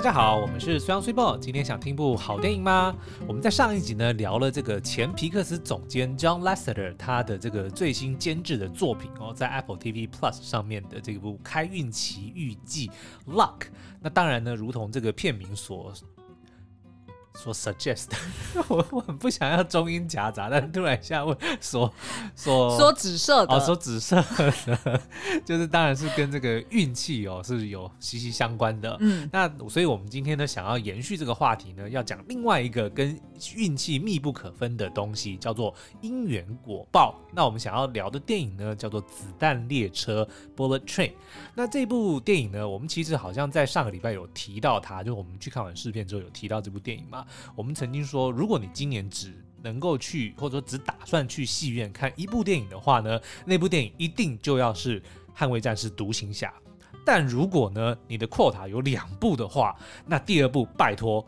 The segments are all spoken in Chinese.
大家好，我们是虽阳虽报。今天想听部好电影吗？我们在上一集呢聊了这个前皮克斯总监 John Lasseter 他的这个最新监制的作品哦，在 Apple TV Plus 上面的这部《开运奇遇记》Luck。那当然呢，如同这个片名所。说 suggest，我我很不想要中英夹杂，但突然一下问说说说紫色的，哦，说紫色的，就是当然是跟这个运气哦是有息息相关的。嗯，那所以我们今天呢想要延续这个话题呢，要讲另外一个跟运气密不可分的东西，叫做因缘果报。那我们想要聊的电影呢叫做《子弹列车》（Bullet Train）。那这部电影呢，我们其实好像在上个礼拜有提到它，就我们去看完试片之后有提到这部电影嘛。我们曾经说，如果你今年只能够去，或者说只打算去戏院看一部电影的话呢，那部电影一定就要是《捍卫战士独行侠》。但如果呢，你的 quota 有两部的话，那第二部拜托，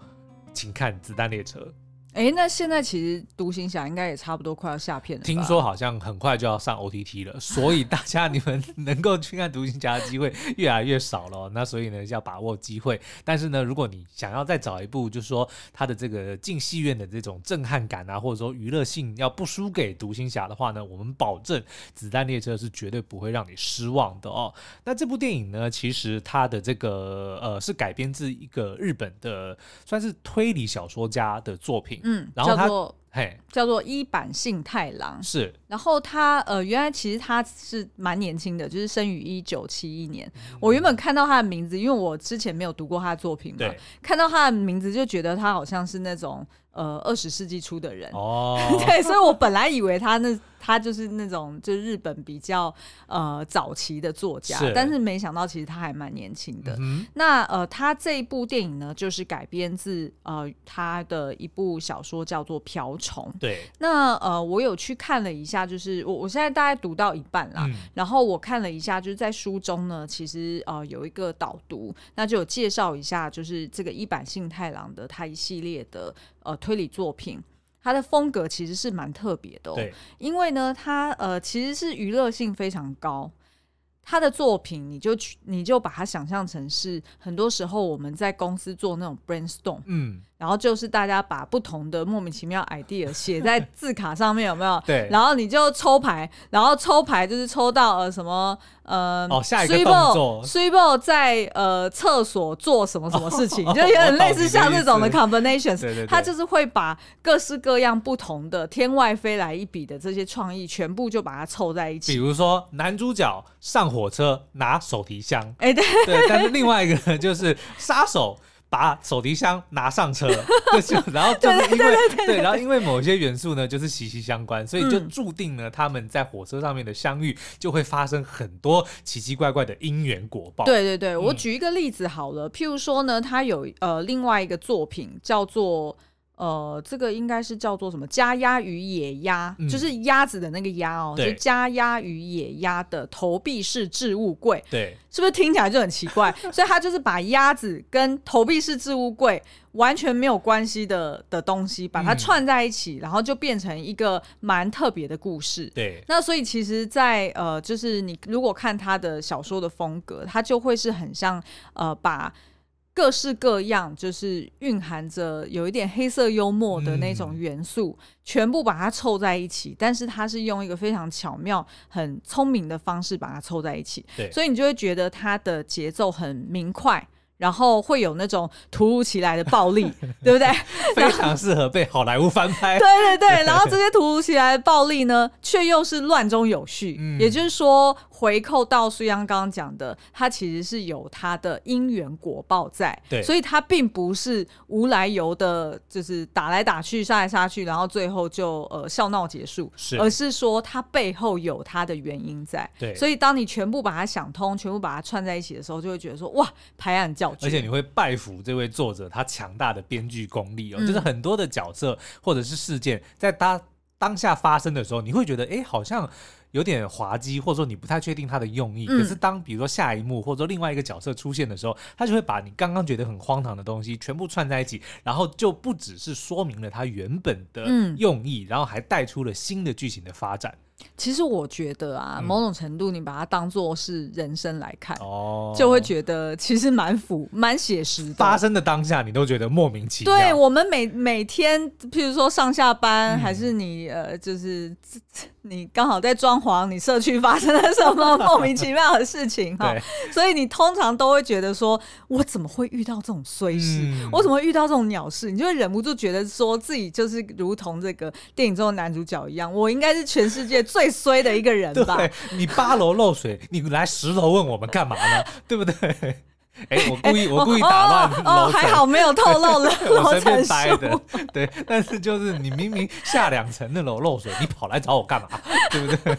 请看《子弹列车》。哎，那现在其实独行侠应该也差不多快要下片了。听说好像很快就要上 OTT 了，所以大家你们能够去看独行侠的机会 越来越少了。那所以呢，要把握机会。但是呢，如果你想要再找一部，就是说它的这个进戏院的这种震撼感啊，或者说娱乐性要不输给独行侠的话呢，我们保证子弹列车是绝对不会让你失望的哦。那这部电影呢，其实它的这个呃是改编自一个日本的算是推理小说家的作品。嗯，然后他嘿叫做一坂幸太郎是，然后他呃原来其实他是蛮年轻的，就是生于一九七一年。嗯、我原本看到他的名字，因为我之前没有读过他的作品嘛，看到他的名字就觉得他好像是那种呃二十世纪初的人哦，对，所以我本来以为他那。他就是那种就是日本比较呃早期的作家，是但是没想到其实他还蛮年轻的。嗯、那呃，他这一部电影呢，就是改编自呃他的一部小说，叫做《瓢虫》。对。那呃，我有去看了一下，就是我我现在大概读到一半啦，嗯、然后我看了一下，就是在书中呢，其实呃有一个导读，那就有介绍一下，就是这个一坂幸太郎的他一系列的呃推理作品。他的风格其实是蛮特别的，哦，对，因为呢，他呃其实是娱乐性非常高。他的作品，你就去，你就把它想象成是很多时候我们在公司做那种 brainstorm，嗯，然后就是大家把不同的莫名其妙 idea 写在 字卡上面，有没有？对，然后你就抽牌，然后抽牌就是抽到呃什么呃，哦，下一个动作，Super 在呃厕所做什么什么事情，哦、就有点类似像这种的 combinations，对对对，他就是会把各式各样不同的天外飞来一笔的这些创意全部就把它凑在一起，比如说男主角上。火车拿手提箱，哎、欸，对对，但是另外一个，就是杀手把手提箱拿上车，就然后就是因为对，然后因为某些元素呢，就是息息相关，所以就注定了他们在火车上面的相遇就会发生很多奇奇怪怪的因缘果报。对对对，我举一个例子好了，嗯、譬如说呢，他有呃另外一个作品叫做。呃，这个应该是叫做什么“家鸭与野鸭”，嗯、就是鸭子的那个鸭哦，对就“家鸭与野鸭”的投币式置物柜，对，是不是听起来就很奇怪？所以他就是把鸭子跟投币式置物柜完全没有关系的的东西，把它串在一起，嗯、然后就变成一个蛮特别的故事。对，那所以其实在，在呃，就是你如果看他的小说的风格，他就会是很像呃，把。各式各样，就是蕴含着有一点黑色幽默的那种元素，嗯、全部把它凑在一起。但是它是用一个非常巧妙、很聪明的方式把它凑在一起。对，所以你就会觉得它的节奏很明快。然后会有那种突如其来的暴力，对不对？非常适合被好莱坞翻拍。对对对，然后这些突如其来的暴力呢，却又是乱中有序。嗯，也就是说，回扣到苏央刚刚讲的，它其实是有它的因缘果报在。对，所以它并不是无来由的，就是打来打去、杀来杀去，然后最后就呃笑闹结束。是，而是说它背后有它的原因在。对，所以当你全部把它想通，全部把它串在一起的时候，就会觉得说哇，拍案叫。而且你会拜服这位作者他强大的编剧功力哦，嗯、就是很多的角色或者是事件在他当下发生的时候，你会觉得哎，好像有点滑稽，或者说你不太确定它的用意。嗯、可是当比如说下一幕或者说另外一个角色出现的时候，他就会把你刚刚觉得很荒唐的东西全部串在一起，然后就不只是说明了它原本的用意，嗯、然后还带出了新的剧情的发展。其实我觉得啊，某种程度你把它当做是人生来看，哦，就会觉得其实蛮符、蛮写实的。发生的当下，你都觉得莫名其妙。对，我们每每天，譬如说上下班，还是你呃，就是 你刚好在装潢，你社区发生了什么莫名其妙的事情 哈，所以你通常都会觉得说，我怎么会遇到这种衰事？我怎么会遇到这种鸟事？你就会忍不住觉得说自己就是如同这个电影中的男主角一样，我应该是全世界最衰的一个人吧？对，你八楼漏水，你来十楼问我们干嘛呢？对不对？哎，我故意，我故意打乱哦，还好没有透露了，我随便掰的。对，但是就是你明明下两层的楼漏水，你跑来找我干嘛？对不对？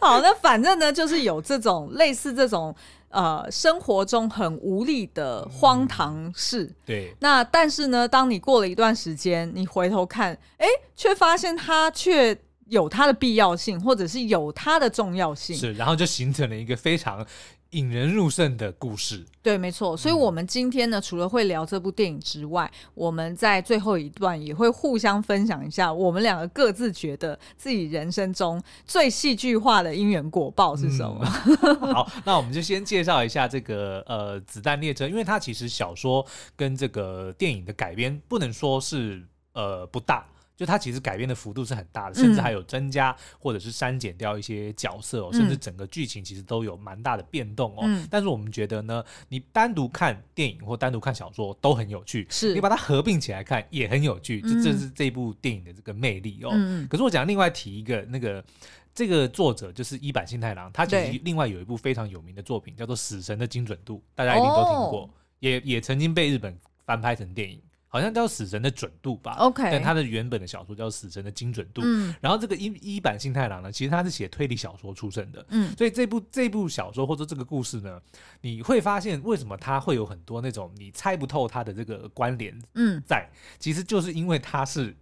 好，那反正呢，就是有这种类似这种呃生活中很无力的荒唐事。对，那但是呢，当你过了一段时间，你回头看，哎，却发现他却。有它的必要性，或者是有它的重要性，是，然后就形成了一个非常引人入胜的故事。对，没错。所以，我们今天呢，嗯、除了会聊这部电影之外，我们在最后一段也会互相分享一下，我们两个各自觉得自己人生中最戏剧化的因缘果报是什么。嗯、好，那我们就先介绍一下这个呃《子弹列车》，因为它其实小说跟这个电影的改编不能说是呃不大。就它其实改编的幅度是很大的，甚至还有增加或者是删减掉一些角色哦，嗯、甚至整个剧情其实都有蛮大的变动哦。嗯、但是我们觉得呢，你单独看电影或单独看小说都很有趣，是你把它合并起来看也很有趣，嗯、这这是这部电影的这个魅力哦。嗯、可是我讲另外提一个，那个这个作者就是一坂幸太郎，他其实另外有一部非常有名的作品叫做《死神的精准度》，大家一定都听过，哦、也也曾经被日本翻拍成电影。好像叫《死神的准度》吧，OK，但他的原本的小说叫《死神的精准度》。嗯，然后这个一一版新太郎呢，其实他是写推理小说出身的，嗯，所以这部这部小说或者这个故事呢，你会发现为什么他会有很多那种你猜不透他的这个关联，嗯，在，其实就是因为他是。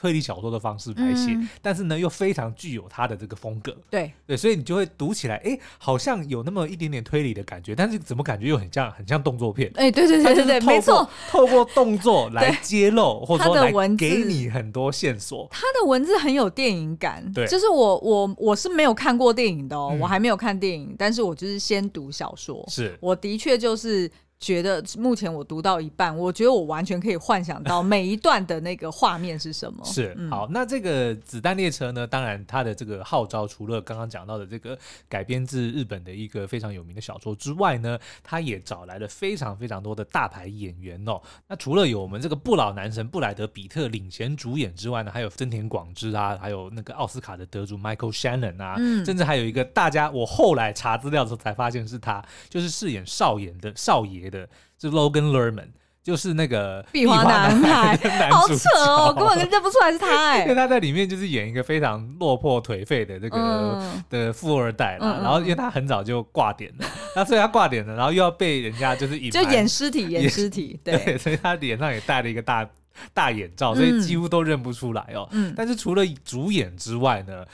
推理小说的方式来写，嗯、但是呢，又非常具有他的这个风格。对对，所以你就会读起来，哎，好像有那么一点点推理的感觉，但是怎么感觉又很像很像动作片？哎，对对对对对，没错，透过动作来 揭露，或者说来给你很多线索。他的文字很有电影感，对，就是我我我是没有看过电影的哦，嗯、我还没有看电影，但是我就是先读小说，是我的确就是。觉得目前我读到一半，我觉得我完全可以幻想到每一段的那个画面是什么。是，嗯、好，那这个子弹列车呢？当然，它的这个号召除了刚刚讲到的这个改编自日本的一个非常有名的小说之外呢，它也找来了非常非常多的大牌演员哦。那除了有我们这个不老男神布莱德比特领衔主演之外呢，还有真田广之啊，还有那个奥斯卡的得主 Michael Shannon 啊，嗯、甚至还有一个大家我后来查资料的时候才发现是他，就是饰演少爷的少爷的。就是 Logan Lerman，就是那个壁花男孩，好扯哦，根本认不出来是他哎，因为他在里面就是演一个非常落魄颓废的这个、嗯、的富二代啦，嗯、然后因为他很早就挂点了，那、嗯、所以他挂点了，然后又要被人家就是就演尸体，演尸体，对，对，所以他脸上也戴了一个大大眼罩，所以几乎都认不出来哦。嗯，但是除了主演之外呢，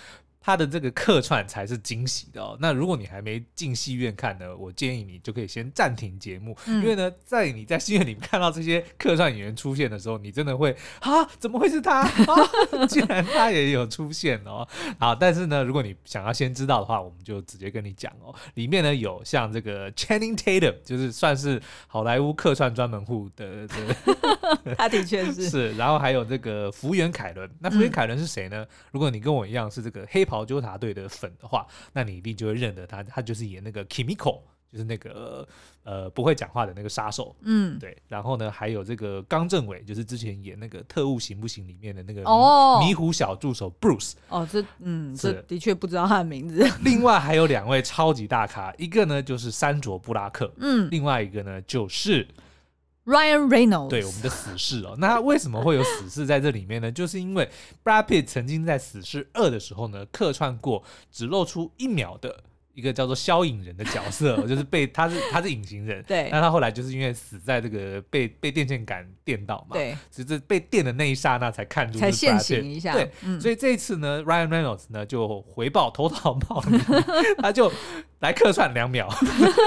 他的这个客串才是惊喜的哦。那如果你还没进戏院看呢，我建议你就可以先暂停节目，嗯、因为呢，在你在戏院里面看到这些客串演员出现的时候，你真的会 啊，怎么会是他？啊，竟然他也有出现哦。好，但是呢，如果你想要先知道的话，我们就直接跟你讲哦。里面呢有像这个 Channing Tatum，就是算是好莱坞客串专门户的，的 他的确是是。然后还有这个福原凯伦，那福原凯伦是谁呢？嗯、如果你跟我一样是这个黑袍。跑纠察队的粉的话，那你一定就会认得他，他就是演那个 Kimiko，就是那个呃不会讲话的那个杀手，嗯，对。然后呢，还有这个刚正伟，就是之前演那个特务行不行里面的那个迷、哦、迷糊小助手 Bruce。哦，这嗯，是这的确不知道他的名字。另外还有两位超级大咖，一个呢就是山卓布拉克，嗯，另外一个呢就是。Ryan Reynolds，对，我们的死侍哦，那他为什么会有死侍在这里面呢？就是因为 Brad Pitt 曾经在《死侍二》的时候呢，客串过只露出一秒的一个叫做消影人的角色，就是被他是他是隐形人，对，那他后来就是因为死在这个被被电线杆电到嘛，对，只是被电的那一刹那才看出才现形一下，对，嗯、所以这一次呢，Ryan Reynolds 呢就回报投桃报李，他就来客串两秒，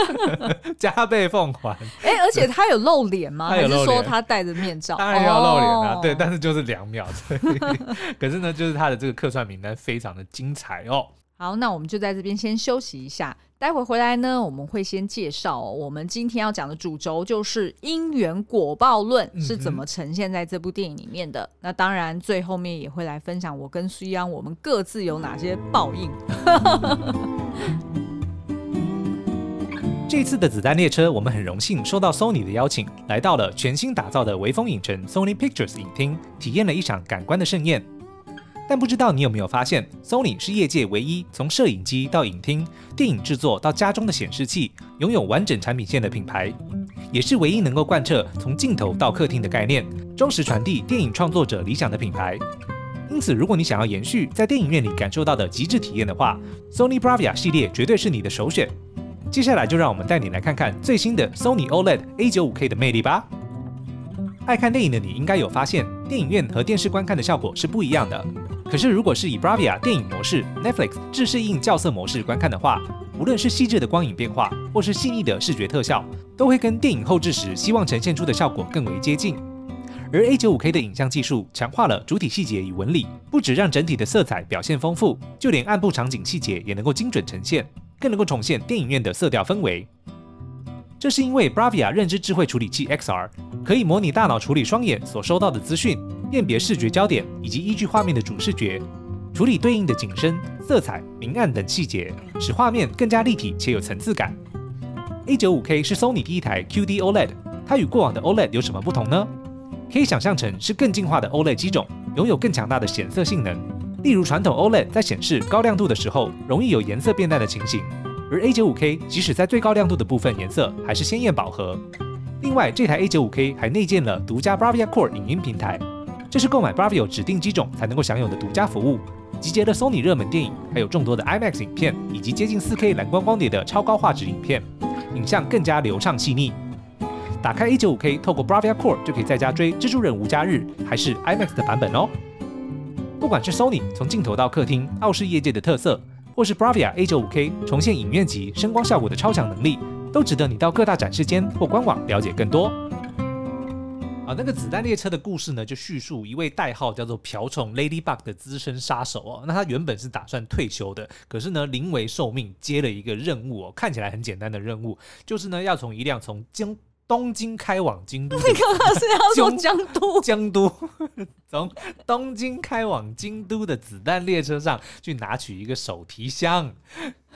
加倍奉还。哎、欸，而且他有露脸吗？他有露脸？还是说他戴着面罩？当然要露脸啊，哦、对，但是就是两秒，对。可是呢，就是他的这个客串名单非常的精彩哦。好，那我们就在这边先休息一下，待会回来呢，我们会先介绍、哦、我们今天要讲的主轴，就是因缘果报论是怎么呈现在这部电影里面的。嗯、那当然，最后面也会来分享我跟苏央我们各自有哪些报应。这次的子弹列车，我们很荣幸受到 Sony 的邀请，来到了全新打造的微风影城 Sony Pictures 影厅，体验了一场感官的盛宴。但不知道你有没有发现，Sony 是业界唯一从摄影机到影厅、电影制作到家中的显示器，拥有完整产品线的品牌，也是唯一能够贯彻从镜头到客厅的概念，忠实传递电影创作者理想的品牌。因此，如果你想要延续在电影院里感受到的极致体验的话，Sony Bravia 系列绝对是你的首选。接下来就让我们带你来看看最新的 Sony OLED A95K 的魅力吧。爱看电影的你应该有发现，电影院和电视观看的效果是不一样的。可是，如果是以 Bravia 电影模式、Netflix 自适应校色模式观看的话，无论是细致的光影变化，或是细腻的视觉特效，都会跟电影后制时希望呈现出的效果更为接近。而 A95K 的影像技术强化了主体细节与纹理，不只让整体的色彩表现丰富，就连暗部场景细节也能够精准呈现，更能够重现电影院的色调氛围。这是因为 Bravia 认知智慧处理器 XR 可以模拟大脑处理双眼所收到的资讯。辨别视觉焦点以及依据画面的主视觉，处理对应的景深、色彩、明暗等细节，使画面更加立体且有层次感。A95K 是 Sony 第一台 QD OLED，它与过往的 OLED 有什么不同呢？可以想象成是更进化的 OLED 机种，拥有更强大的显色性能。例如传统 OLED 在显示高亮度的时候，容易有颜色变淡的情形，而 A95K 即使在最高亮度的部分，颜色还是鲜艳饱和。另外，这台 A95K 还内建了独家 Bravia Core 影音平台。这是购买 Bravia 指定机种才能够享有的独家服务，集结了 Sony 热门电影，还有众多的 IMAX 影片，以及接近 4K 蓝光光碟的超高画质影片，影像更加流畅细腻。打开 A95K，透过 Bravia Core 就可以在家追《蜘蛛人无家日》，还是 IMAX 的版本哦。不管是 Sony 从镜头到客厅傲视业界的特色，或是 Bravia A95K 重现影院级声光效果的超强能力，都值得你到各大展示间或官网了解更多。啊，那个子弹列车的故事呢，就叙述一位代号叫做瓢虫 Ladybug 的资深杀手哦。那他原本是打算退休的，可是呢，临危受命接了一个任务哦，看起来很简单的任务，就是呢，要从一辆从江东京开往京都，你刚刚是要说江都？江都，从东京开往京都的子弹列车上去拿取一个手提箱，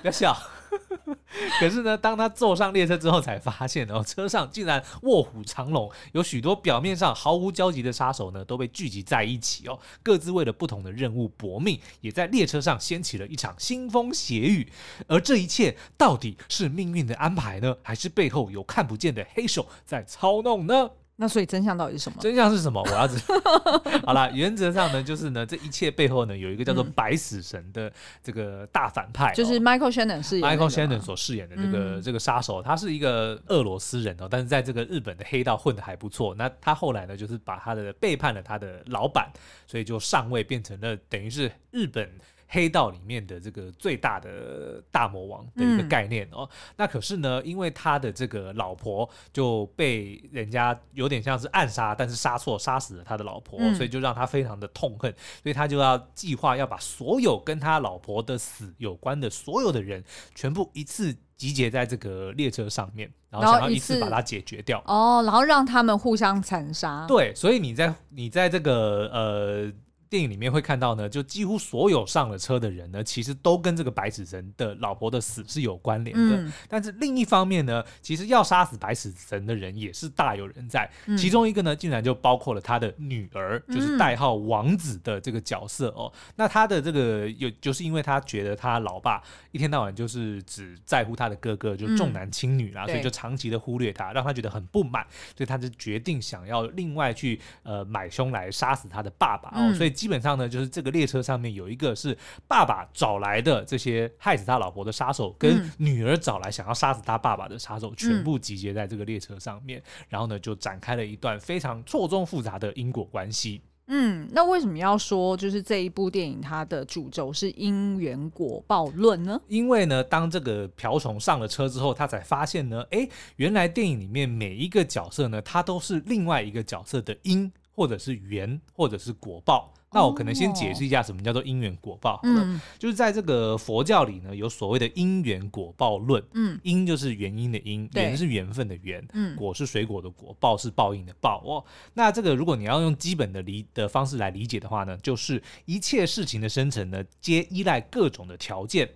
不要笑。可是呢，当他坐上列车之后，才发现哦，车上竟然卧虎藏龙，有许多表面上毫无交集的杀手呢，都被聚集在一起哦，各自为了不同的任务搏命，也在列车上掀起了一场腥风血雨。而这一切到底是命运的安排呢，还是背后有看不见的黑手在操弄呢？那所以真相到底是什么？真相是什么？我要知道。好了，原则上呢，就是呢，这一切背后呢，有一个叫做白死神的这个大反派，就是 Michael Shannon 饰演 Michael Shannon 所饰演的这个、嗯、这个杀手，他是一个俄罗斯人哦，但是在这个日本的黑道混的还不错。那他后来呢，就是把他的背叛了他的老板，所以就上位变成了等于是日本。黑道里面的这个最大的大魔王的一个概念哦，嗯、那可是呢，因为他的这个老婆就被人家有点像是暗杀，但是杀错，杀死了他的老婆，嗯、所以就让他非常的痛恨，所以他就要计划要把所有跟他老婆的死有关的所有的人，全部一次集结在这个列车上面，然后想要一次把它解决掉哦，然后让他们互相残杀。对，所以你在你在这个呃。电影里面会看到呢，就几乎所有上了车的人呢，其实都跟这个白死神的老婆的死是有关联的。嗯、但是另一方面呢，其实要杀死白死神的人也是大有人在。嗯、其中一个呢，竟然就包括了他的女儿，就是代号王子的这个角色哦。嗯、那他的这个有，就是因为他觉得他老爸一天到晚就是只在乎他的哥哥，就重男轻女啦，嗯、所以就长期的忽略他，让他觉得很不满，所以他就决定想要另外去呃买凶来杀死他的爸爸哦。嗯、所以。基本上呢，就是这个列车上面有一个是爸爸找来的这些害死他老婆的杀手，跟女儿找来想要杀死他爸爸的杀手，嗯、全部集结在这个列车上面，然后呢，就展开了一段非常错综复杂的因果关系。嗯，那为什么要说就是这一部电影它的主轴是因缘果报论呢？因为呢，当这个瓢虫上了车之后，他才发现呢，哎，原来电影里面每一个角色呢，他都是另外一个角色的因，或者是缘，或者是果报。那我可能先解释一下什么叫做因缘果报。嗯，就是在这个佛教里呢，有所谓的因缘果报论。嗯，因就是原因的因，缘是缘分的缘，嗯，果是水果的果，报是报应的报。哦，那这个如果你要用基本的理的方式来理解的话呢，就是一切事情的生成呢，皆依赖各种的条件。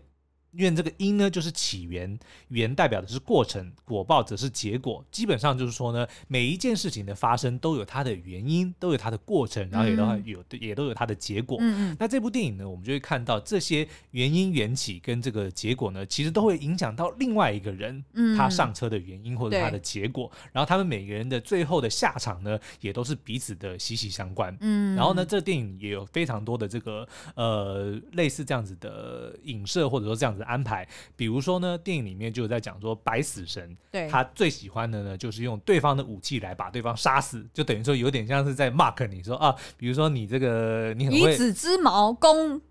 因为这个因呢，就是起源，源代表的是过程，果报则是结果。基本上就是说呢，每一件事情的发生都有它的原因，都有它的过程，然后也都有、嗯、也都有它的结果。嗯嗯。那这部电影呢，我们就会看到这些原因缘起跟这个结果呢，其实都会影响到另外一个人，嗯，他上车的原因或者他的结果。对然后他们每个人的最后的下场呢，也都是彼此的息息相关。嗯。然后呢，这个电影也有非常多的这个呃类似这样子的影射，或者说这样子的。安排，比如说呢，电影里面就有在讲说，白死神，对，他最喜欢的呢，就是用对方的武器来把对方杀死，就等于说有点像是在 mark 你说啊，比如说你这个你很会以子之矛攻。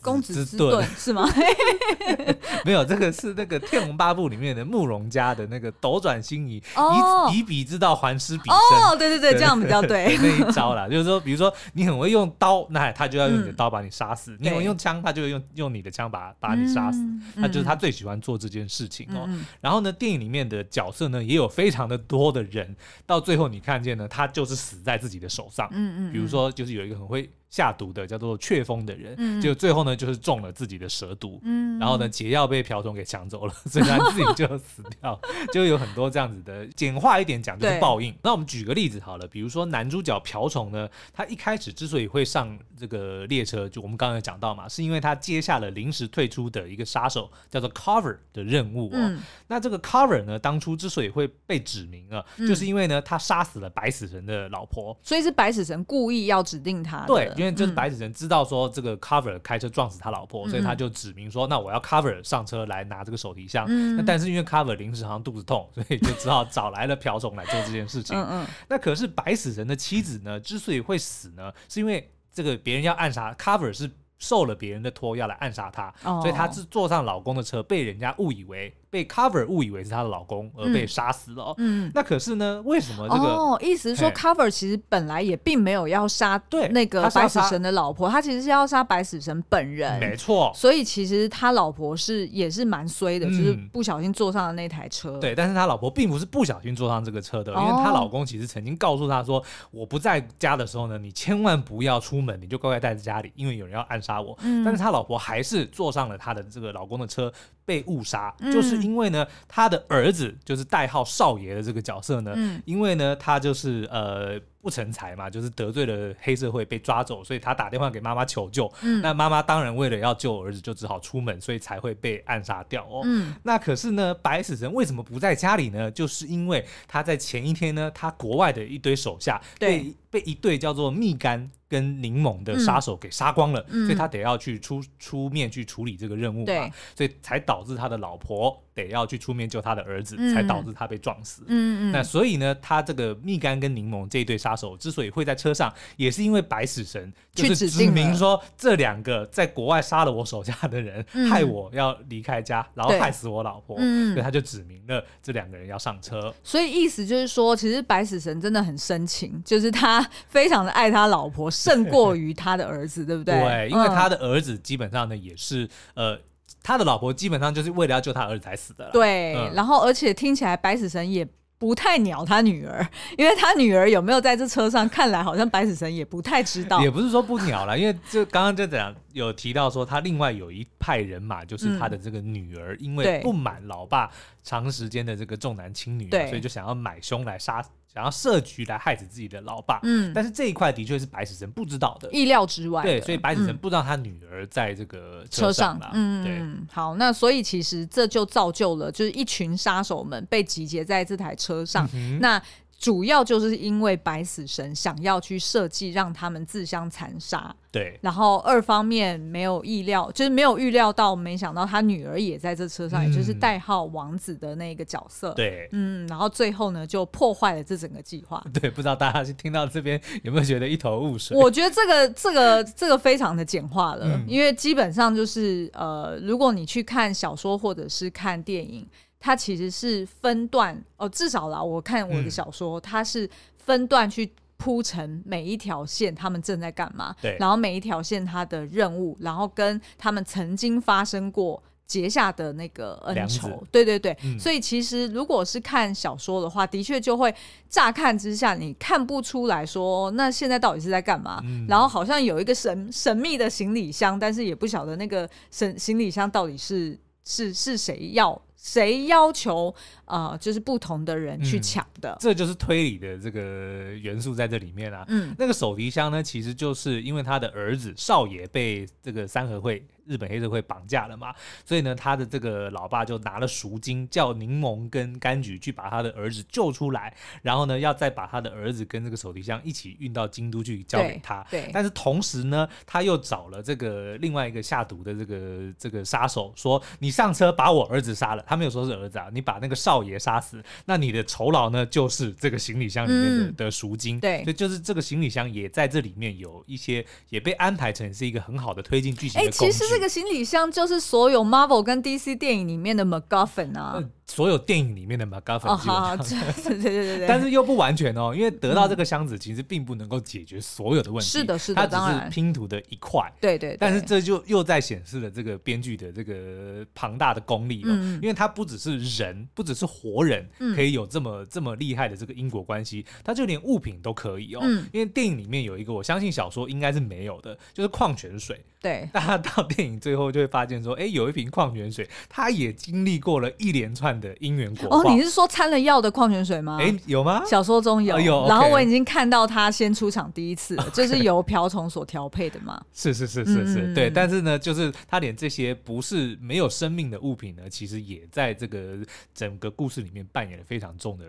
公子之盾是吗？没有，这个是那个《天龙八部》里面的慕容家的那个斗转星移，哦、以以彼之道还施彼身。哦，对对对，这样比较对。那一招啦，就是说，比如说你很会用刀，那他就要用你的刀把你杀死；嗯、你很会用枪，他就会用用你的枪把把你杀死。那、嗯、就是他最喜欢做这件事情哦。嗯、然后呢，电影里面的角色呢，也有非常的多的人，到最后你看见呢，他就是死在自己的手上。嗯嗯。比如说，就是有一个很会。下毒的叫做雀蜂的人，嗯、就最后呢就是中了自己的蛇毒，嗯、然后呢解药被瓢虫给抢走了，所以他自己就死掉，就有很多这样子的。简化一点讲就是报应。那我们举个例子好了，比如说男主角瓢虫呢，他一开始之所以会上这个列车，就我们刚刚有讲到嘛，是因为他接下了临时退出的一个杀手叫做 Carver 的任务哦。嗯、那这个 Carver 呢，当初之所以会被指名啊，嗯、就是因为呢他杀死了白死神的老婆，所以是白死神故意要指定他的。对。因为就是白死神知道说这个 Cover 开车撞死他老婆，嗯、所以他就指明说，那我要 Cover 上车来拿这个手提箱。嗯、那但是因为 Cover 临时好像肚子痛，所以就只好找来了瓢虫来做这件事情。嗯嗯。那可是白死神的妻子呢，之所以会死呢，是因为这个别人要暗杀 Cover 是受了别人的托要来暗杀他，哦、所以他是坐上老公的车，被人家误以为。被 Cover 误以为是她的老公而被杀死了。嗯，那可是呢，为什么这个？哦，意思是说 Cover 其实本来也并没有要杀对那个白死神的老婆，他其实是要杀白死神本人。没错。所以其实他老婆是也是蛮衰的，就是不小心坐上了那台车。对，但是他老婆并不是不小心坐上这个车的，因为她老公其实曾经告诉她说：“我不在家的时候呢，你千万不要出门，你就乖乖待在家里，因为有人要暗杀我。”嗯。但是他老婆还是坐上了他的这个老公的车。被误杀，就是因为呢，他的儿子就是代号少爷的这个角色呢，嗯、因为呢，他就是呃。不成才嘛，就是得罪了黑社会被抓走，所以他打电话给妈妈求救。嗯，那妈妈当然为了要救儿子，就只好出门，所以才会被暗杀掉哦。嗯，那可是呢，白死神为什么不在家里呢？就是因为他在前一天呢，他国外的一堆手下被对被一对叫做蜜柑跟柠檬的杀手给杀光了，嗯、所以他得要去出出面去处理这个任务嘛，所以才导致他的老婆得要去出面救他的儿子，嗯、才导致他被撞死。嗯嗯，那所以呢，他这个蜜柑跟柠檬这一对杀杀手之所以会在车上，也是因为白死神就是指明说，这两个在国外杀了我手下的人，害我要离开家，然后害死我老婆，所以他就指明了这两个人要上车。所以意思就是说，其实白死神真的很深情，就是他非常的爱他老婆，胜过于他的儿子，对不对？对，因为他的儿子基本上呢，也是呃，他的老婆基本上就是为了要救他儿子才死的。对，然后而且听起来白死神也。不太鸟他女儿，因为他女儿有没有在这车上，看来好像白死神也不太知道。也不是说不鸟了，因为就刚刚就讲有提到说，他另外有一派人马，就是他的这个女儿，因为不满老爸长时间的这个重男轻女，对所以就想要买凶来杀。想要设局来害死自己的老爸，嗯，但是这一块的确是白死神不知道的，意料之外。对，所以白死神不知道他女儿在这个车上了。嗯，对。好，那所以其实这就造就了，就是一群杀手们被集结在这台车上。嗯、那主要就是因为白死神想要去设计让他们自相残杀。对，然后二方面没有意料，就是没有预料到，没想到他女儿也在这车上，嗯、也就是代号王子的那个角色。对，嗯，然后最后呢，就破坏了这整个计划。对，不知道大家听到这边有没有觉得一头雾水？我觉得这个这个这个非常的简化了，嗯、因为基本上就是呃，如果你去看小说或者是看电影，它其实是分段哦，至少啦，我看我的小说，嗯、它是分段去。铺成每一条线，他们正在干嘛？对，然后每一条线它的任务，然后跟他们曾经发生过结下的那个恩仇。对对对，嗯、所以其实如果是看小说的话，的确就会乍看之下你看不出来说，那现在到底是在干嘛？嗯、然后好像有一个神神秘的行李箱，但是也不晓得那个神行李箱到底是是是谁要。谁要求啊、呃？就是不同的人去抢的、嗯，这就是推理的这个元素在这里面啊。嗯，那个手提箱呢，其实就是因为他的儿子少爷被这个三合会。日本黑社会绑架了嘛，所以呢，他的这个老爸就拿了赎金，叫柠檬跟柑橘去把他的儿子救出来，然后呢，要再把他的儿子跟这个手提箱一起运到京都去交给他。对。对，但是同时呢，他又找了这个另外一个下毒的这个这个杀手，说：“你上车把我儿子杀了。”他没有说是儿子啊，你把那个少爷杀死，那你的酬劳呢，就是这个行李箱里面的、嗯、的赎金。对，所以就是这个行李箱也在这里面有一些也被安排成是一个很好的推进剧情的工具。这个行李箱就是所有 Marvel 跟 DC 电影里面的 McGuffin 啊。所有电影里面的 MacGuffin，哦，对对对对，但是又不完全哦，因为得到这个箱子其实并不能够解决所有的问题，是的，是的，它只是拼图的一块，对对。但是这就又在显示了这个编剧的这个庞大的功力了，因为它不只是人，不只是活人可以有这么这么厉害的这个因果关系，它就连物品都可以哦。因为电影里面有一个，我相信小说应该是没有的，就是矿泉水。对，大家到电影最后就会发现说，哎，有一瓶矿泉水，它也经历过了一连串的因缘果报。哦，你是说掺了药的矿泉水吗？哎，有吗？小说中有，哦、有。然后我已经看到他先出场第一次了，就是由瓢虫所调配的嘛。是是是是是，嗯、对。但是呢，就是他连这些不是没有生命的物品呢，其实也在这个整个故事里面扮演了非常重的。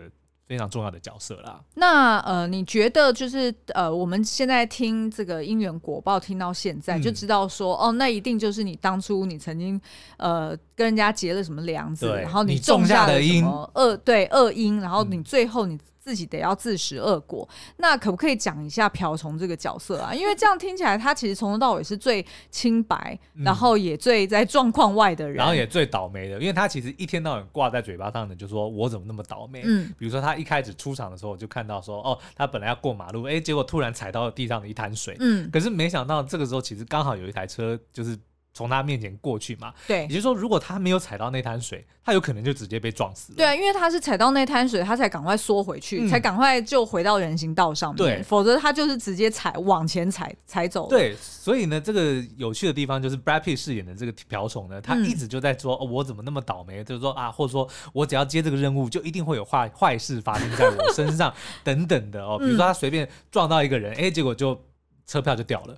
非常重要的角色啦。那呃，你觉得就是呃，我们现在听这个因缘果报，听到现在就知道说，嗯、哦，那一定就是你当初你曾经呃跟人家结了什么梁子，然后你种下了什么恶对恶因，然后你最后你。自己得要自食恶果，那可不可以讲一下瓢虫这个角色啊？因为这样听起来，他其实从头到尾是最清白，嗯、然后也最在状况外的人，然后也最倒霉的，因为他其实一天到晚挂在嘴巴上的，就说我怎么那么倒霉。嗯，比如说他一开始出场的时候，我就看到说，哦，他本来要过马路，哎，结果突然踩到了地上的一滩水。嗯，可是没想到这个时候，其实刚好有一台车就是。从他面前过去嘛，对，也就是说，如果他没有踩到那滩水，他有可能就直接被撞死了。对啊，因为他是踩到那滩水，他才赶快缩回去，嗯、才赶快就回到人行道上面。对，否则他就是直接踩往前踩踩走。对，所以呢，这个有趣的地方就是 Brad Pitt 饰演的这个瓢虫呢，他一直就在说：“嗯、哦，我怎么那么倒霉？”就是说啊，或者说我只要接这个任务，就一定会有坏坏事发生在我身上 等等的哦。比如说他随便撞到一个人，哎、嗯，结果就车票就掉了。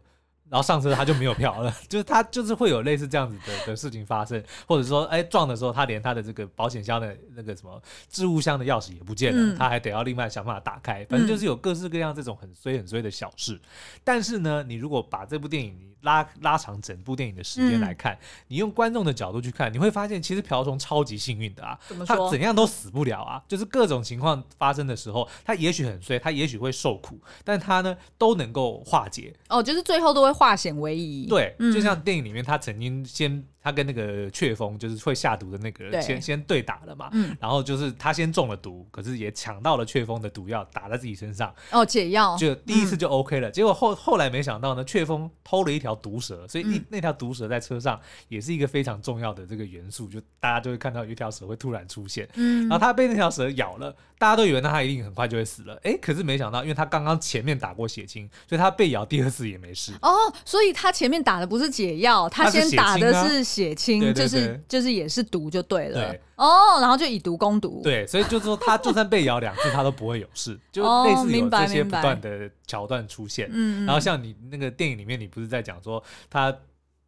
然后上车他就没有票了，就是他就是会有类似这样子的的事情发生，或者说哎撞的时候他连他的这个保险箱的那个什么置物箱的钥匙也不见了，嗯、他还得要另外想办法打开，反正就是有各式各样这种很衰很衰的小事。嗯、但是呢，你如果把这部电影拉拉长整部电影的时间来看，嗯、你用观众的角度去看，你会发现其实瓢虫超级幸运的啊，怎？他怎样都死不了啊，就是各种情况发生的时候，他也许很衰，他也许会受苦，但他呢都能够化解。哦，就是最后都会。化险为夷，对，就像电影里面，他曾经先。他跟那个雀蜂就是会下毒的那个人先对先对打了嘛，嗯、然后就是他先中了毒，可是也抢到了雀蜂的毒药打在自己身上哦，解药。就第一次就 OK 了，嗯、结果后后来没想到呢，雀蜂偷了一条毒蛇，所以那那条毒蛇在车上也是一个非常重要的这个元素，就大家就会看到有一条蛇会突然出现，嗯，然后他被那条蛇咬了，大家都以为那他一定很快就会死了，哎，可是没想到，因为他刚刚前面打过血清，所以他被咬第二次也没事哦，所以他前面打的不是解药，他先打的是。血清对对对，就是就是也是毒就对了。对。哦，然后就以毒攻毒，对，所以就是说他就算被咬两次，他都不会有事，就类似有这些不断的桥段出现。嗯，然后像你那个电影里面，你不是在讲说他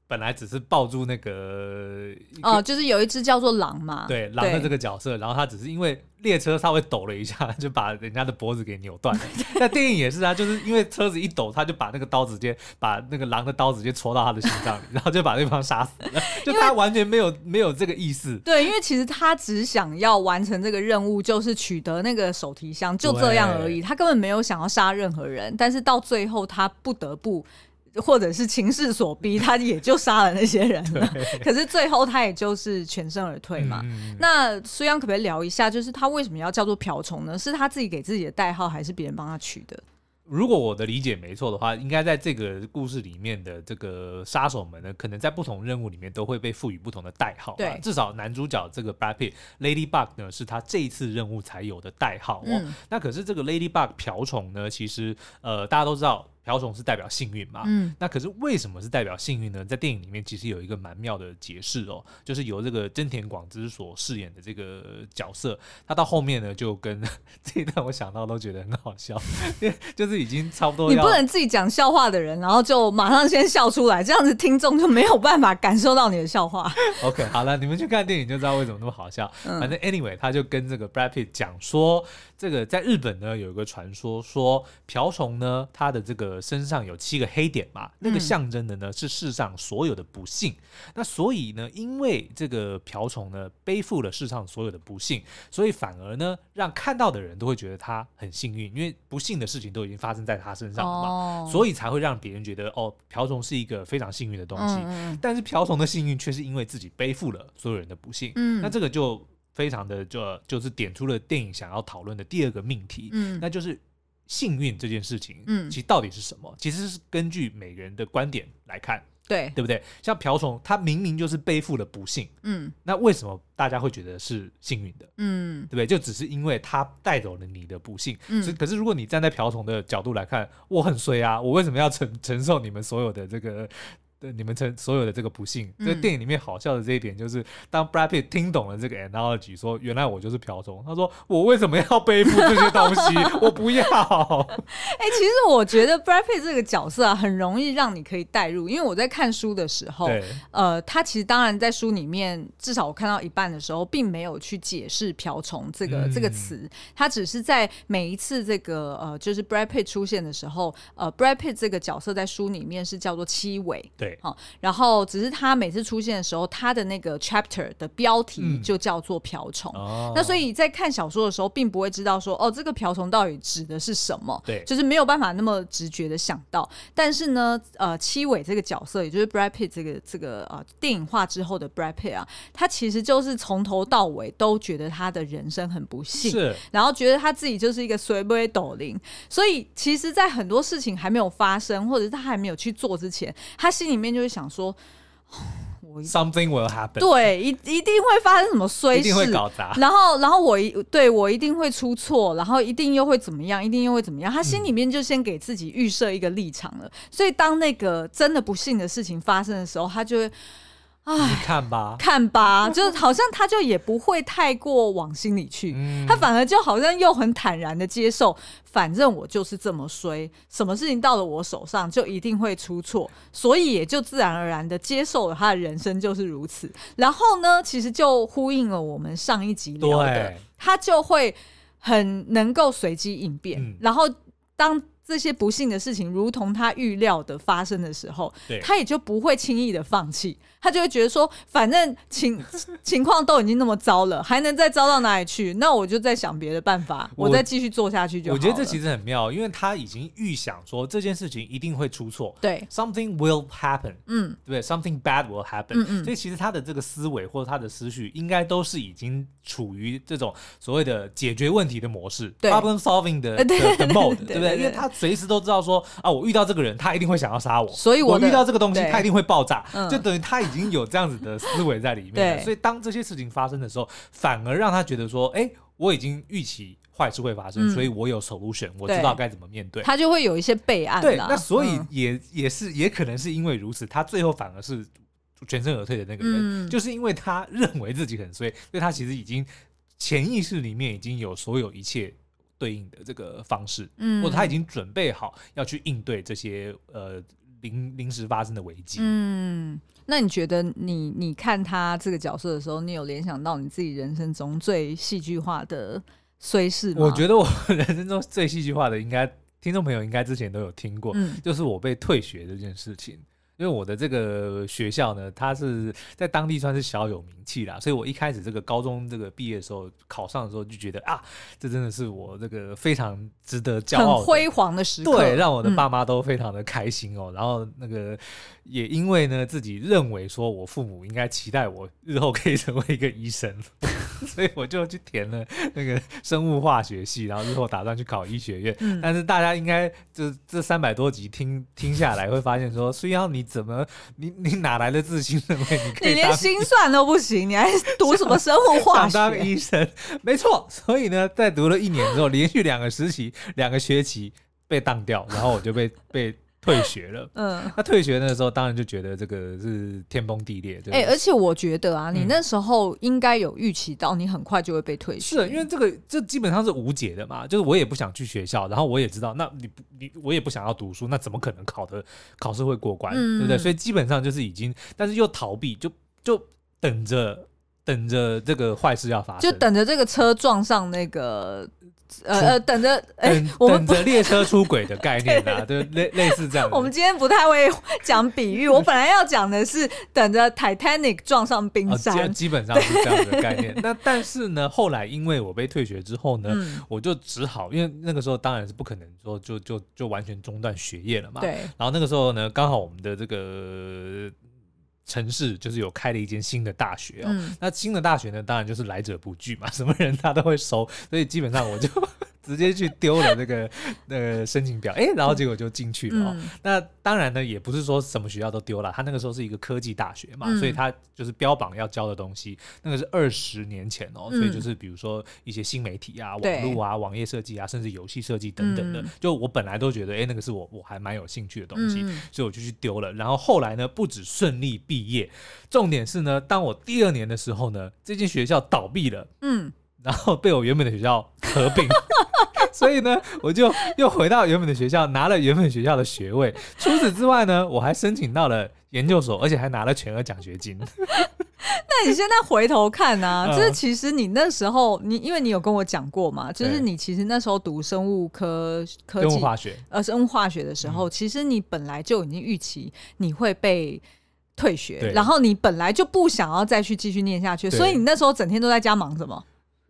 本来只是抱住那个哦，就是有一只叫做狼嘛，对狼的这个角色，然后他只是因为。列车稍微抖了一下，就把人家的脖子给扭断了。那电影也是啊，就是因为车子一抖，他就把那个刀直接把那个狼的刀直接戳到他的心脏里，然后就把对方杀死了。就他完全没有没有这个意思。对，因为其实他只想要完成这个任务，就是取得那个手提箱，就这样而已。他根本没有想要杀任何人，但是到最后他不得不。或者是情势所逼，他也就杀了那些人了。可是最后他也就是全身而退嘛。嗯、那苏央可不可以聊一下，就是他为什么要叫做瓢虫呢？是他自己给自己的代号，还是别人帮他取的？如果我的理解没错的话，应该在这个故事里面的这个杀手们呢，可能在不同任务里面都会被赋予不同的代号。对，至少男主角这个 Brad Pitt Ladybug 呢，是他这一次任务才有的代号哦。嗯、那可是这个 Ladybug 瓢虫呢，其实呃大家都知道。瓢虫是代表幸运嘛？嗯，那可是为什么是代表幸运呢？在电影里面其实有一个蛮妙的解释哦，就是由这个真田广之所饰演的这个角色，他到后面呢就跟 这一段我想到都觉得很好笑，就是已经差不多。你不能自己讲笑话的人，然后就马上先笑出来，这样子听众就没有办法感受到你的笑话。OK，好了，你们去看电影就知道为什么那么好笑。嗯、反正 Anyway，他就跟这个 Brad Pitt 讲说，这个在日本呢有一个传说，说瓢虫呢它的这个。身上有七个黑点嘛，那个象征的呢是世上所有的不幸。嗯、那所以呢，因为这个瓢虫呢背负了世上所有的不幸，所以反而呢让看到的人都会觉得他很幸运，因为不幸的事情都已经发生在他身上了嘛，哦、所以才会让别人觉得哦，瓢虫是一个非常幸运的东西。嗯、但是瓢虫的幸运却是因为自己背负了所有人的不幸。嗯、那这个就非常的就就是点出了电影想要讨论的第二个命题，嗯、那就是。幸运这件事情，嗯，其实到底是什么？嗯、其实是根据每个人的观点来看，对，对不对？像瓢虫，它明明就是背负了不幸，嗯，那为什么大家会觉得是幸运的？嗯，对不对？就只是因为它带走了你的不幸，嗯，所以可是如果你站在瓢虫的角度来看，我很衰啊，我为什么要承承受你们所有的这个？你们成所有的这个不幸，这个电影里面好笑的这一点就是，当 Brad Pitt 听懂了这个 analogy，说原来我就是瓢虫，他说我为什么要背负这些东西？我不要。哎、欸，其实我觉得 Brad Pitt 这个角色啊，很容易让你可以代入，因为我在看书的时候，对呃，他其实当然在书里面，至少我看到一半的时候，并没有去解释瓢虫这个、嗯、这个词，他只是在每一次这个呃，就是 Brad Pitt 出现的时候，呃，Brad Pitt 这个角色在书里面是叫做七尾，对。好，然后只是他每次出现的时候，他的那个 chapter 的标题就叫做瓢虫。那所以在看小说的时候，并不会知道说，哦，这个瓢虫到底指的是什么？对，就是没有办法那么直觉的想到。但是呢，呃，七尾这个角色，也就是 Brad Pitt 这个这个呃电影化之后的 Brad Pitt 啊，他其实就是从头到尾都觉得他的人生很不幸，是，然后觉得他自己就是一个随波斗零。所以其实，在很多事情还没有发生，或者是他还没有去做之前，他心里面。就会想说，我 something will happen，对，一一定会发生什么衰事，一定会搞砸。然后，然后我一对我一定会出错，然后一定又会怎么样，一定又会怎么样。他心里面就先给自己预设一个立场了。嗯、所以，当那个真的不幸的事情发生的时候，他就会。哎，看吧，看吧，就是好像他就也不会太过往心里去，嗯、他反而就好像又很坦然的接受，反正我就是这么衰，什么事情到了我手上就一定会出错，所以也就自然而然的接受了他的人生就是如此。然后呢，其实就呼应了我们上一集聊的，对他就会很能够随机应变，嗯、然后当。这些不幸的事情如同他预料的发生的时候，对。他也就不会轻易的放弃，他就会觉得说，反正情 情况都已经那么糟了，还能再糟到哪里去？那我就再想别的办法，我，我再继续做下去就好。我觉得这其实很妙，因为他已经预想说这件事情一定会出错，对，something will happen，嗯，对，something bad will happen，嗯嗯，所以其实他的这个思维或者他的思绪应该都是已经处于这种所谓的解决问题的模式对，problem solving 的 的 mode，对不对？因为他随时都知道说啊，我遇到这个人，他一定会想要杀我，所以我，我遇到这个东西，他一定会爆炸，嗯、就等于他已经有这样子的思维在里面。对所以当这些事情发生的时候，反而让他觉得说，哎、欸，我已经预期坏事会发生，嗯、所以我有 solution，我知道该怎么面对。他就会有一些备案。对，那所以也、嗯、也是也可能是因为如此，他最后反而是全身而退的那个人，嗯、就是因为他认为自己很衰，所以他其实已经潜意识里面已经有所有一切。对应的这个方式，嗯，或者他已经准备好要去应对这些呃临临时发生的危机。嗯，那你觉得你你看他这个角色的时候，你有联想到你自己人生中最戏剧化的虽事吗？我觉得我人生中最戏剧化的，应该听众朋友应该之前都有听过，嗯，就是我被退学这件事情。因为我的这个学校呢，它是在当地算是小有名气啦，所以我一开始这个高中这个毕业的时候考上的时候就觉得啊，这真的是我这个非常值得骄傲、很辉煌的时刻，对，让我的爸妈都非常的开心哦。嗯、然后那个也因为呢，自己认为说我父母应该期待我日后可以成为一个医生，所以我就去填了那个生物化学系，然后日后打算去考医学院。嗯、但是大家应该这这三百多集听听下来会发现说，虽然你。怎么？你你哪来的自信认为 你可以？你连心算都不行，你还读什么生物化学？当医生？没错。所以呢，在读了一年之后，连续两个时期、两个学期被当掉，然后我就被被。退学了，嗯，那退学那个时候，当然就觉得这个是天崩地裂。哎、欸，而且我觉得啊，你那时候应该有预期到，你很快就会被退学。是，因为这个这基本上是无解的嘛，就是我也不想去学校，然后我也知道，那你你我也不想要读书，那怎么可能考的考试会过关，嗯、对不对？所以基本上就是已经，但是又逃避，就就等着等着这个坏事要发生，就等着这个车撞上那个。呃呃，等着，哎、欸，等着列车出轨的概念啊，对，类类似这样。我们今天不太会讲比喻，我本来要讲的是等着 Titanic 撞上冰山，哦、基本上是这样的概念。那但是呢，后来因为我被退学之后呢，嗯、我就只好，因为那个时候当然是不可能说就就就完全中断学业了嘛。对。然后那个时候呢，刚好我们的这个。城市就是有开了一间新的大学哦，嗯、那新的大学呢，当然就是来者不拒嘛，什么人他都会收，所以基本上我就。直接去丢了那个 那个申请表，哎、欸，然后结果就进去了、那当然呢，也不是说什么学校都丢了，他那个时候是一个科技大学嘛，嗯、所以他就是标榜要教的东西，那个是二十年前哦、所以就是比如说一些新媒体啊、网络啊、网页设计啊，甚至游戏设计等等的。嗯、就我本来都觉得，哎、欸，那个是我我还蛮有兴趣的东西，嗯、所以我就去丢了。然后后来呢，不止顺利毕业，重点是呢，当我第二年的时候呢，这间学校倒闭了，嗯，然后被我原本的学校合并。所以呢，我就又回到原本的学校，拿了原本学校的学位。除此之外呢，我还申请到了研究所，而且还拿了全额奖学金。那你现在回头看呢、啊？就是其实你那时候，你因为你有跟我讲过嘛，就是你其实那时候读生物科科技、生物化学，呃，生物化学的时候，嗯、其实你本来就已经预期你会被退学，然后你本来就不想要再去继续念下去，所以你那时候整天都在家忙什么？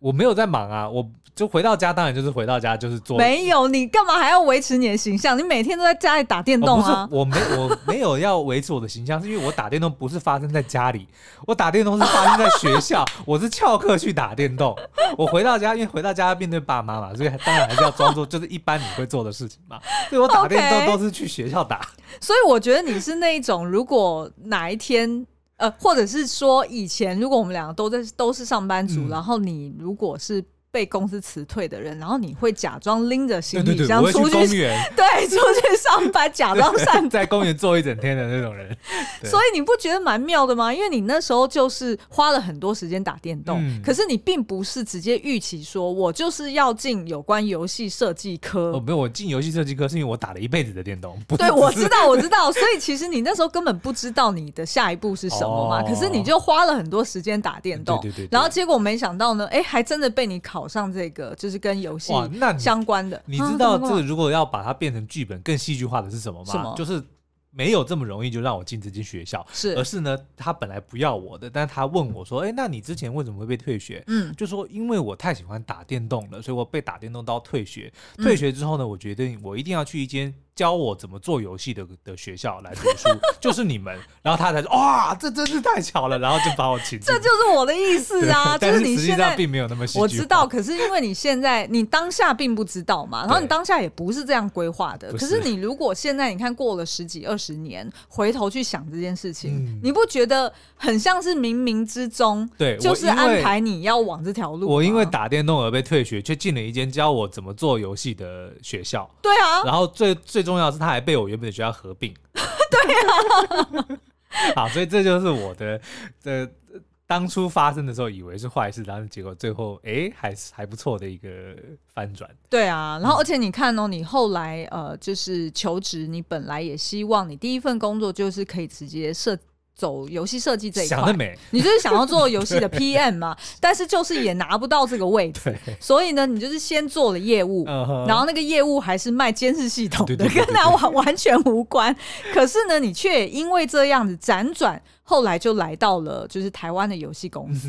我没有在忙啊，我。就回到家，当然就是回到家，就是做。没有，你干嘛还要维持你的形象？你每天都在家里打电动啊？哦、不是，我没，我没有要维持我的形象，是因为我打电动不是发生在家里，我打电动是发生在学校，我是翘课去打电动。我回到家，因为回到家要面对爸妈嘛，所以当然还是要装作就是一般你会做的事情嘛。所以我打电动都是去学校打。Okay. 所以我觉得你是那一种，如果哪一天，呃，或者是说以前，如果我们两个都在都是上班族，嗯、然后你如果是。被公司辞退的人，然后你会假装拎着行李箱出去，对，出去上班，假装上 在公园坐一整天的那种人。所以你不觉得蛮妙的吗？因为你那时候就是花了很多时间打电动，嗯、可是你并不是直接预期说，我就是要进有关游戏设计科。哦，没有，我进游戏设计科是因为我打了一辈子的电动。对，我知道，我知道。所以其实你那时候根本不知道你的下一步是什么嘛。哦、可是你就花了很多时间打电动，对对对对，然后结果没想到呢，哎，还真的被你考。上这个就是跟游戏相关的，你知道这个如果要把它变成剧本更戏剧化的是什么吗？什么？就是没有这么容易就让我进这间学校，是，而是呢，他本来不要我的，但是他问我说，哎，那你之前为什么会被退学？嗯，就说因为我太喜欢打电动了，所以我被打电动到退学。退学之后呢，我决定我一定要去一间。教我怎么做游戏的的学校来读书，就是你们，然后他才说哇，这真是太巧了，然后就把我请。这就是我的意思啊，就是你现在并没有那么。我知道，可是因为你现在你当下并不知道嘛，然后你当下也不是这样规划的。可是你如果现在你看过了十几二十年，回头去想这件事情，你不觉得很像是冥冥之中，对，就是安排你要往这条路。我因为打电动而被退学，却进了一间教我怎么做游戏的学校。对啊，然后最最。重要是他还被我原本的学校合并，对啊，好，所以这就是我的的当初发生的时候以为是坏事，但是结果最后哎还是还不错的一个翻转。对啊，然后而且你看哦，你后来呃就是求职，你本来也希望你第一份工作就是可以直接设。走游戏设计这一块，想得美，你就是想要做游戏的 PM 嘛？但是就是也拿不到这个位置，所以呢，你就是先做了业务，然后那个业务还是卖监视系统的，跟他完完全无关。可是呢，你却因为这样子辗转，后来就来到了就是台湾的游戏公司。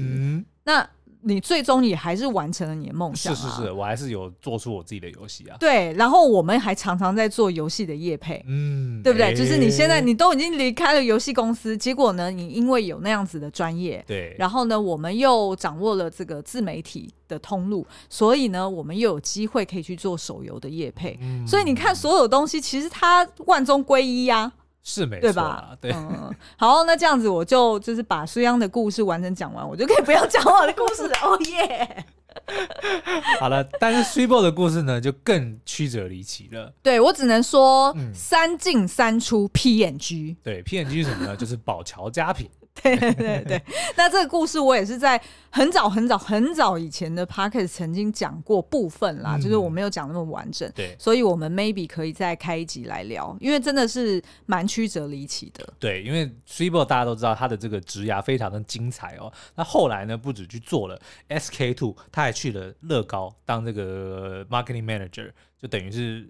那你最终也还是完成了你的梦想，啊，是是是，我还是有做出我自己的游戏啊。对，然后我们还常常在做游戏的业配，嗯，对不对？欸、就是你现在你都已经离开了游戏公司，结果呢，你因为有那样子的专业，对，然后呢，我们又掌握了这个自媒体的通路，所以呢，我们又有机会可以去做手游的业配。嗯、所以你看，所有东西其实它万中归一呀，啊。是没错，对吧？对，嗯，好，那这样子我就就是把苏央的故事完整讲完，我就可以不要讲我的故事了。哦耶！好了，但是 Switchball 的故事呢，就更曲折离奇了。对，我只能说，嗯、三进三出 PNG。对 PNG 是什么呢？就是宝桥佳品。对对对，那这个故事我也是在很早很早很早以前的 Podcast 曾经讲过部分啦，嗯、就是我没有讲那么完整，对，所以我们 maybe 可以再开一集来聊，因为真的是蛮曲折离奇的。对，因为 Switchball 大家都知道他的这个职涯非常的精彩哦，那后来呢，不止去做了 SK Two，他还去了乐高当这个 Marketing Manager，就等于是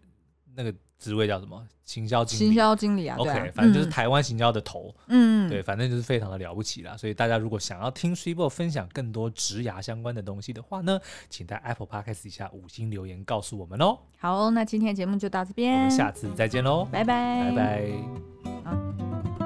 那个。职位叫什么？行销经理。行销经理啊，OK，啊反正就是台湾行销的头。嗯，对，反正就是非常的了不起啦。所以大家如果想要听 Switchball 分享更多职涯相关的东西的话呢，请在 Apple Podcast 底下五星留言告诉我们哦。好，那今天节目就到这边，我们下次再见喽，拜拜，拜拜。